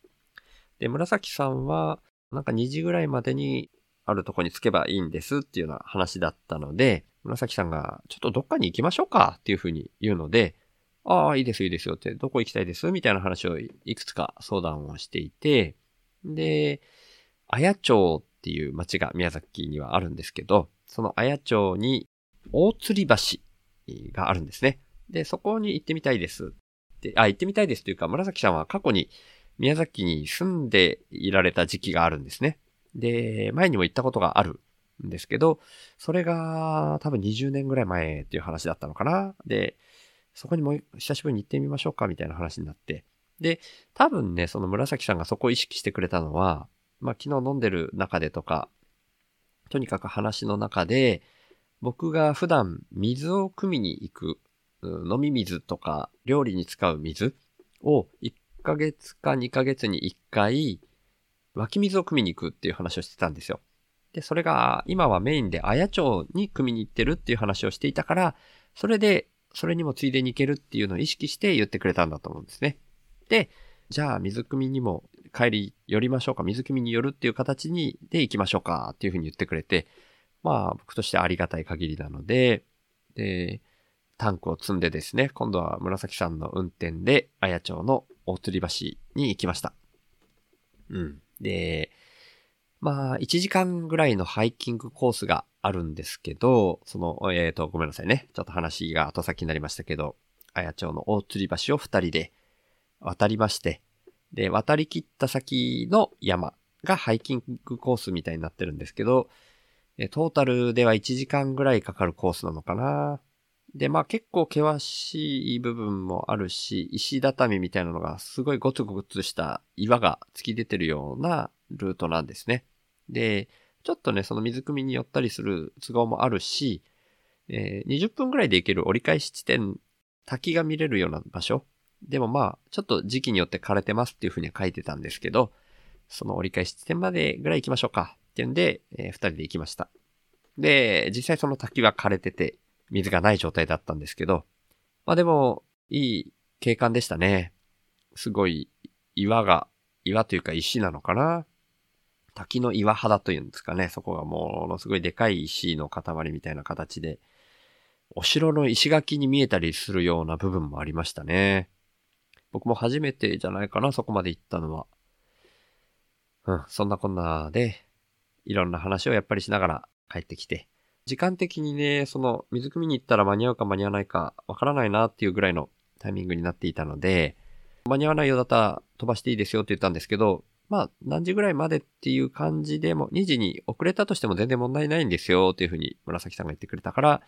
で、紫さんはなんか2時ぐらいまでにあるとこに着けばいいんですっていうような話だったので、紫さんがちょっとどっかに行きましょうかっていう風に言うので、ああ、いいですいいですよって、どこ行きたいですみたいな話をいくつか相談をしていて、で、綾町っていう町が宮崎にはあるんですけど、その綾町に大吊り橋があるんですね。で、そこに行ってみたいですって、あ、行ってみたいですというか、紫さんは過去に宮崎に住んでいられた時期があるんですね。で、前にも行ったことがあるんですけど、それが多分20年ぐらい前っていう話だったのかな。で、そこにもう久しぶりに行ってみましょうかみたいな話になって。で、多分ね、その紫さんがそこを意識してくれたのは、まあ昨日飲んでる中でとか、とにかく話の中で、僕が普段水を汲みに行く、飲み水とか料理に使う水を1 1ヶ月か2ヶ月に1回湧き水を汲みに行くっていう話をしてたんですよ。で、それが今はメインで綾町に汲みに行ってるっていう話をしていたから、それで、それにもついでに行けるっていうのを意識して言ってくれたんだと思うんですね。で、じゃあ水汲みにも帰り寄りましょうか、水汲みに寄るっていう形にで行きましょうかっていうふうに言ってくれて、まあ僕としてありがたい限りなので、で、タンクを積んでですね、今度は紫さんの運転で綾町の大吊り橋に行きました。うん。で、まあ、1時間ぐらいのハイキングコースがあるんですけど、その、えっ、と、ごめんなさいね。ちょっと話が後先になりましたけど、綾町の大吊り橋を二人で渡りまして、で、渡り切った先の山がハイキングコースみたいになってるんですけど、えトータルでは1時間ぐらいかかるコースなのかな。で、まあ結構険しい部分もあるし、石畳みたいなのがすごいゴツゴツした岩が突き出てるようなルートなんですね。で、ちょっとね、その水汲みに寄ったりする都合もあるし、えー20分ぐらいで行ける折り返し地点、滝が見れるような場所。でもまあ、ちょっと時期によって枯れてますっていうふうには書いてたんですけど、その折り返し地点までぐらい行きましょうかっていうんで、えー二人で行きました。で、実際その滝は枯れてて、水がない状態だったんですけど、まあでも、いい景観でしたね。すごい岩が、岩というか石なのかな滝の岩肌というんですかね。そこがものすごいでかい石の塊みたいな形で、お城の石垣に見えたりするような部分もありましたね。僕も初めてじゃないかな、そこまで行ったのは。うん、そんなこんなで、いろんな話をやっぱりしながら帰ってきて、時間的にね、その水汲みに行ったら間に合うか間に合わないかわからないなっていうぐらいのタイミングになっていたので、間に合わないようだったら飛ばしていいですよって言ったんですけど、まあ何時ぐらいまでっていう感じでも、2時に遅れたとしても全然問題ないんですよっていうふうに紫さんが言ってくれたから、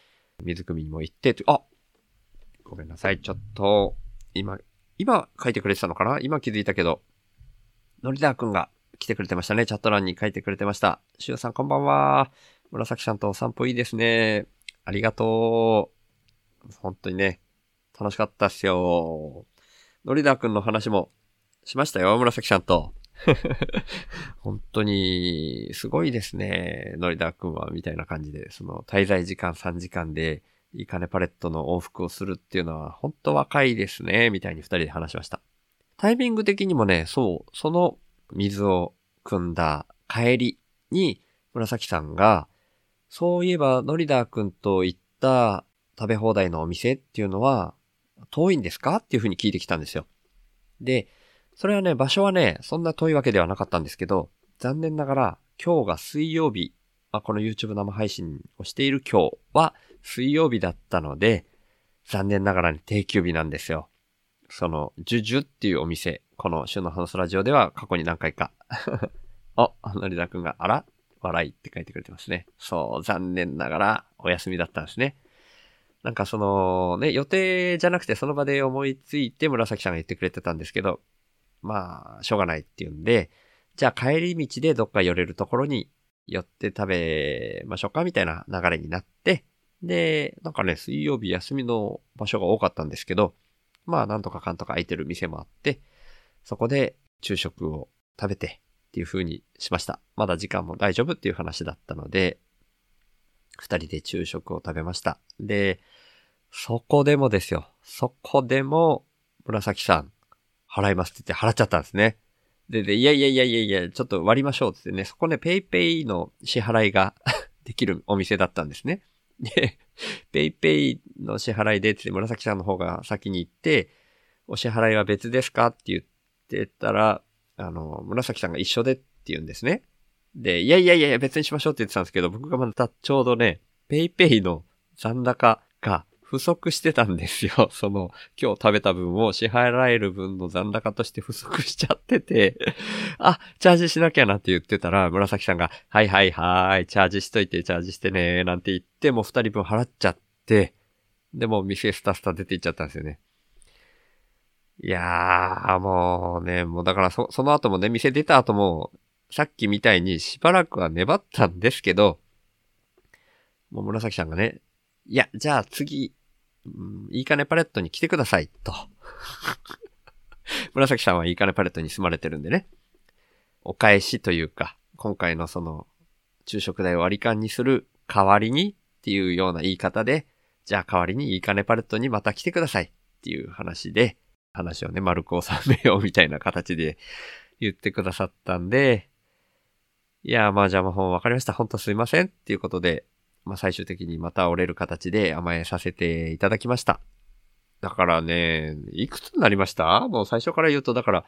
水汲みにも行って、あごめんなさい、ちょっと、今、今書いてくれてたのかな？今気づいたけど、のりだーくんが来てくれてましたね。チャット欄に書いてくれてました。しゅうさんこんばんは。紫さんとお散歩いいですね。ありがとう。本当にね、楽しかったっすよ。のりだくんの話もしましたよ、紫さんと。本当に、すごいですね。のりだくんは、みたいな感じで、その、滞在時間3時間で、いいかねパレットの往復をするっていうのは、本当若いですね、みたいに二人で話しました。タイミング的にもね、そう、その水を汲んだ帰りに、紫さんが、そういえば、ノリダーくんと行った食べ放題のお店っていうのは、遠いんですかっていうふうに聞いてきたんですよ。で、それはね、場所はね、そんな遠いわけではなかったんですけど、残念ながら、今日が水曜日、まあ、この YouTube 生配信をしている今日は水曜日だったので、残念ながらね、定休日なんですよ。その、ジュジュっていうお店、この週の話すラジオでは過去に何回か。あ、のりだくんが、あら？笑いって書いてくれてますね。そう、残念ながらお休みだったんですね。なんかその、ね、予定じゃなくてその場で思いついて紫さんが言ってくれてたんですけど、まあ、しょうがないっていうんで、じゃあ帰り道でどっか寄れるところに寄って食べましょうかみたいな流れになって、で、なんかね、水曜日休みの場所が多かったんですけど、まあ、なんとかかんとか空いてる店もあって、そこで昼食を食べてっていう風にしました。まだ時間も大丈夫っていう話だったので、二人で昼食を食べました。で、そこでもですよ。そこでも、紫さん、払いますって言って払っちゃったんですね。で、で、いやいやいやいやいや、ちょっと割りましょうってね、そこね、ペイペイの支払いが できるお店だったんですね。で、ペイペイの支払いでって紫さんの方が先に行って、お支払いは別ですかって言ってたら、あの、紫さんが一緒でって言うんですね。で、いやいやいや別にしましょうって言ってたんですけど、僕がまたちょうどね、ペイペイの残高が不足してたんですよ。その、今日食べた分を支払える分の残高として不足しちゃってて、あ、チャージしなきゃなって言ってたら、紫さんが、はいはいはい、チャージしといて、チャージしてね、なんて言って、もう二人分払っちゃって、で、もう店スタスタ出て行っちゃったんですよね。いやー、もうね、もうだからそ、その後もね、店出た後も、さっきみたいにしばらくは粘ったんですけど、もう紫さんがね、いや、じゃあ次、うんいいかねパレットに来てください、と。紫さんはいいかねパレットに住まれてるんでね。お返しというか、今回のその、昼食代を割り勘にする代わりにっていうような言い方で、じゃあ代わりにいいかねパレットにまた来てくださいっていう話で、話をね、丸く収めようみたいな形で言ってくださったんで、いや、まあじゃあもうわかりました。本当すいませんっていうことで、まあ最終的にまた折れる形で甘えさせていただきました。だからね、いくつになりました？もう最初から言うと、だから、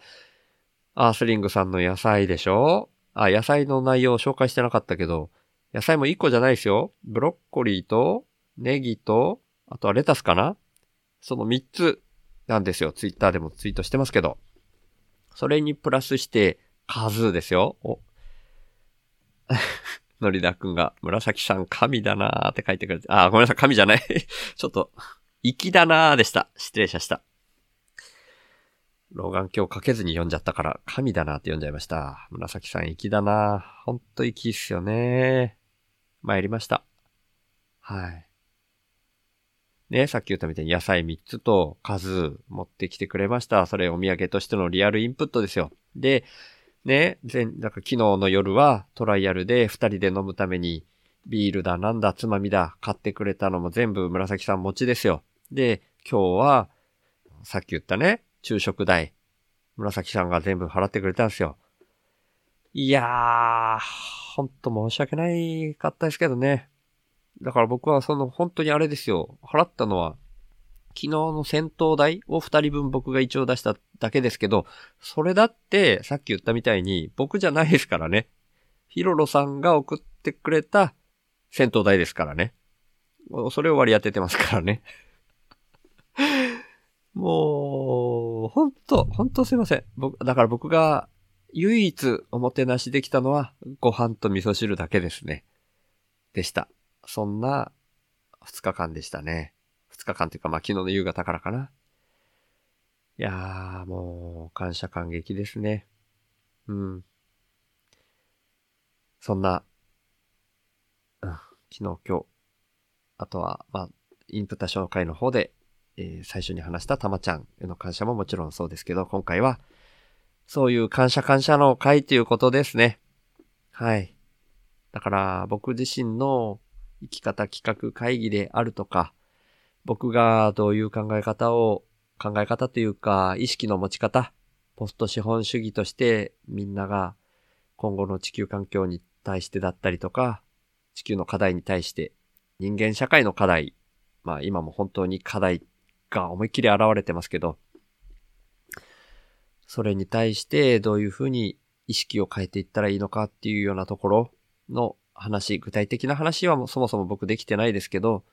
アースリングさんの野菜でしょ？あ、野菜の内容を紹介してなかったけど、野菜も1個じゃないですよ。ブロッコリーと、ネギと、あとはレタスかな？その3つなんですよ。ツイッターでもツイートしてますけど。それにプラスして、数ですよ。お。のりだくんが、紫さん神だなーって書いてくれて、あ、ごめんなさい、神じゃない。ちょっと、粋だなーでした。失礼しました。老眼鏡かけずに読んじゃったから、神だなーって読んじゃいました。紫さん粋だなー。ほんと粋っすよね参りました。はい。ね、さっき言ったみたいに野菜3つと数持ってきてくれました。それお土産としてのリアルインプットですよ。で、ね、前、なんか昨日の夜はトライアルで二人で飲むためにビールだなんだつまみだ買ってくれたのも全部紫さん持ちですよ。で、今日はさっき言ったね、昼食代。紫さんが全部払ってくれたんですよ。いやー、ほんと申し訳ないかったですけどね。だから僕はその本当にあれですよ。払ったのは昨日の戦闘代を二人分僕が一応出しただけですけど、それだってさっき言ったみたいに僕じゃないですからね。ヒロロさんが送ってくれた戦闘代ですからね。それを割り当ててますからね。もう、ほんと、ほんとすいません。僕、だから僕が唯一おもてなしできたのはご飯と味噌汁だけですね。でした。そんな二日間でしたね。二日間というか、まあ、昨日の夕方からかな。いやー、もう、感謝感激ですね。うん。そんな、うん、昨日、今日、あとは、まあ、インプタ紹介の方で、えー最初に話したたまちゃんへの感謝ももちろんそうですけど、今回は、そういう感謝感謝の会ということですね。はい。だから、僕自身の生き方企画会議であるとか、僕がどういう考え方を、考え方というか、意識の持ち方、ポスト資本主義としてみんなが今後の地球環境に対してだったりとか、地球の課題に対して、人間社会の課題、まあ今も本当に課題が思いっきり現れてますけど、それに対してどういうふうに意識を変えていったらいいのかっていうようなところの話、具体的な話はもそもそも僕できてないですけど、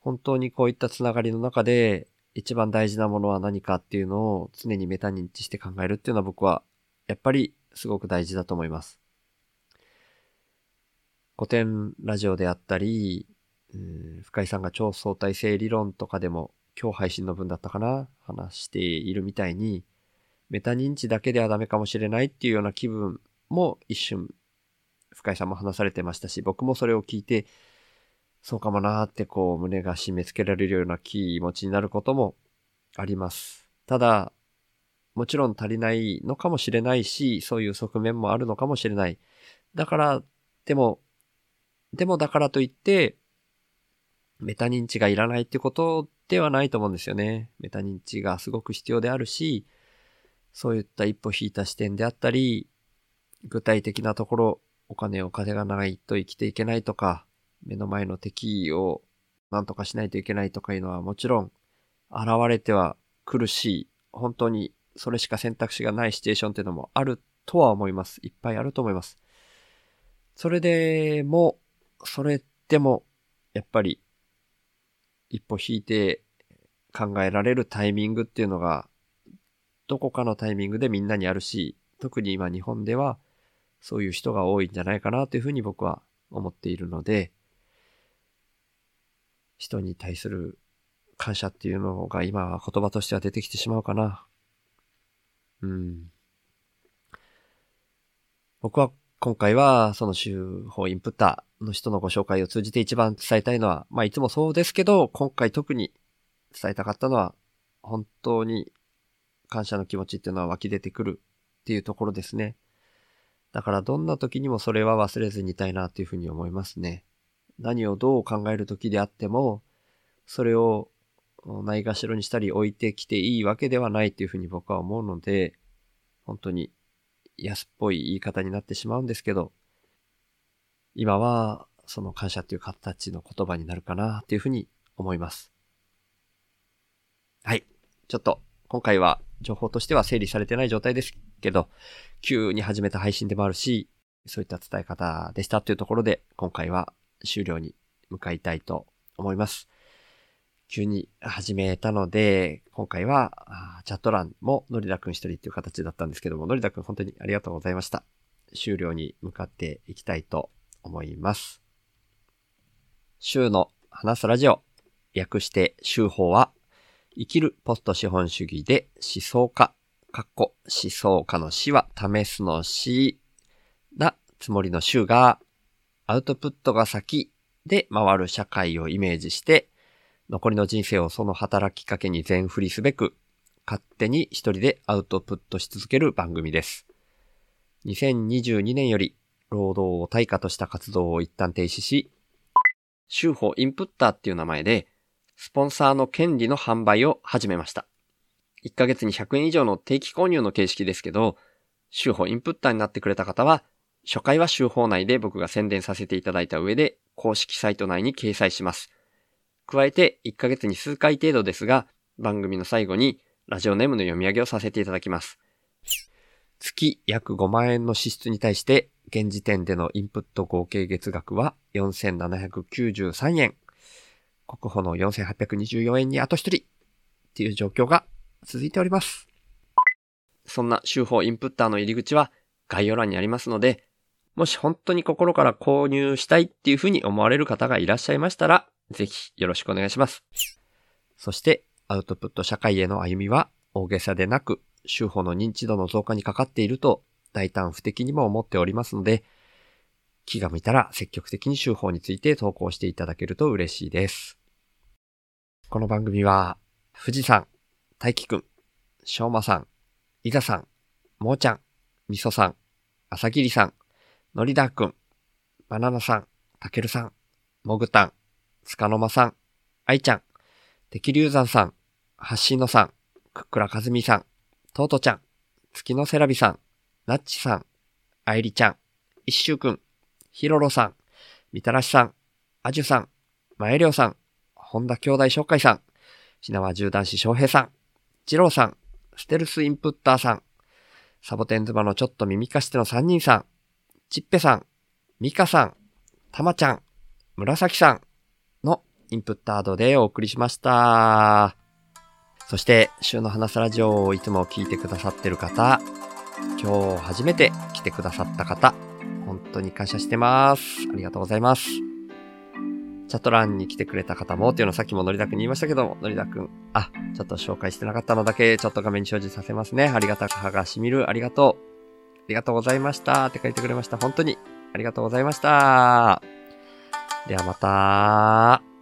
本当にこういったつながりの中で一番大事なものは何かっていうのを常にメタ認知して考えるっていうのは僕はやっぱりすごく大事だと思います。古典ラジオであったり、深井さんが超相対性理論とかでも今日配信の分だったかな話しているみたいにメタ認知だけではダメかもしれないっていうような気分も一瞬深井さんも話されてましたし僕もそれを聞いてそうかもなーってこう胸が締め付けられるような気持ちになることもあります。ただ、もちろん足りないのかもしれないし、そういう側面もあるのかもしれない。だから、でも、でもだからといって、メタ認知がいらないってことではないと思うんですよね。メタ認知がすごく必要であるし、そういった一歩引いた視点であったり、具体的なところ、お金お金がないと生きていけないとか、目の前の敵を何とかしないといけないとかいうのはもちろん現れては苦しい、本当にそれしか選択肢がないシチュエーションっていうのもあるとは思います。いっぱいあると思います。それでも、それでも、やっぱり、一歩引いて考えられるタイミングっていうのが、どこかのタイミングでみんなにあるし、特に今日本ではそういう人が多いんじゃないかなというふうに僕は思っているので、人に対する感謝っていうのが今は言葉としては出てきてしまうかな。うん。僕は今回はその手法インプッターの人のご紹介を通じて一番伝えたいのは、まあいつもそうですけど、今回特に伝えたかったのは、本当に感謝の気持ちっていうのは湧き出てくるっていうところですね。だからどんな時にもそれは忘れずにいたいなっていうふうに思いますね。何をどう考える時であっても、それをないがしろにしたり置いてきていいわけではないっていうふうに僕は思うので、本当に安っぽい言い方になってしまうんですけど、今はその感謝っていう形の言葉になるかなっていうふうに思います。はい。ちょっと今回は情報としては整理されてない状態ですけど、急に始めた配信でもあるし、そういった伝え方でしたというところで、今回は終了に向かいたいと思います。急に始めたので、今回はチャット欄ものりだくん一人っていう形だったんですけども、のりだくん本当にありがとうございました。終了に向かっていきたいと思います。週の話すラジオ、略して週報は、生きるポスト資本主義で思想家、かっこ思想家の死は試すの死なつもりの週が、アウトプットが先で回る社会をイメージして、残りの人生をその働きかけに全振りすべく、勝手に一人でアウトプットし続ける番組です。2022年より、労働を対価とした活動を一旦停止し、週報インプッターっていう名前で、スポンサーの権利の販売を始めました。1ヶ月に100円以上の定期購入の形式ですけど、週報インプッターになってくれた方は、初回は週報内で僕が宣伝させていただいた上で、公式サイト内に掲載します。加えて、1ヶ月に数回程度ですが、番組の最後にラジオネームの読み上げをさせていただきます。月約5万円の支出に対して、現時点でのインプット合計月額は4793円。国保の4824円にあと一人っていう状況が続いております。そんな週報インプッターの入り口は概要欄にありますので、もし本当に心から購入したいっていうふうに思われる方がいらっしゃいましたら、ぜひよろしくお願いします。そして、アウトプット社会への歩みは大げさでなく、週報の認知度の増加にかかっていると大胆不敵にも思っておりますので、気が向いたら積極的に週報について投稿していただけると嬉しいです。この番組は、富士山、大輝くん、しょうまさん、いざさん、もーちゃん、みそさん、あさぎりさん、のりだーくん、バナナさん、たけるさん、もぐたん、つかのまさん、あいちゃん、てきりゅうざんさん、はっしーのさん、くっくらかずみさん、とうとちゃん、月のせらびさん、なっちさん、あいりちゃん、いっしゅうくん、ひろろさん、みたらしさん、あじゅさん、まえりょうさん、本田兄弟紹介さん、ひなわ銃男子翔平さん、じろうさん、ステルスインプッターさん、サボテン妻のちょっと耳かしての3人さん、ちっぺさん、みかさん、たまちゃん、紫さんのインプッタードでお送りしました。そして、週の話すラジオをいつも聞いてくださってる方、今日初めて来てくださった方、本当に感謝してます。ありがとうございます。チャット欄に来てくれた方もっていうのをさっきものりだくんに言いましたけども、のりだくん、あ、ちょっと紹介してなかったのだけ、ちょっと画面に表示させますね。ありがたく歯がしみる。ありがとう。ありがとうございました。って書いてくれました。本当に。ありがとうございました。ではまた。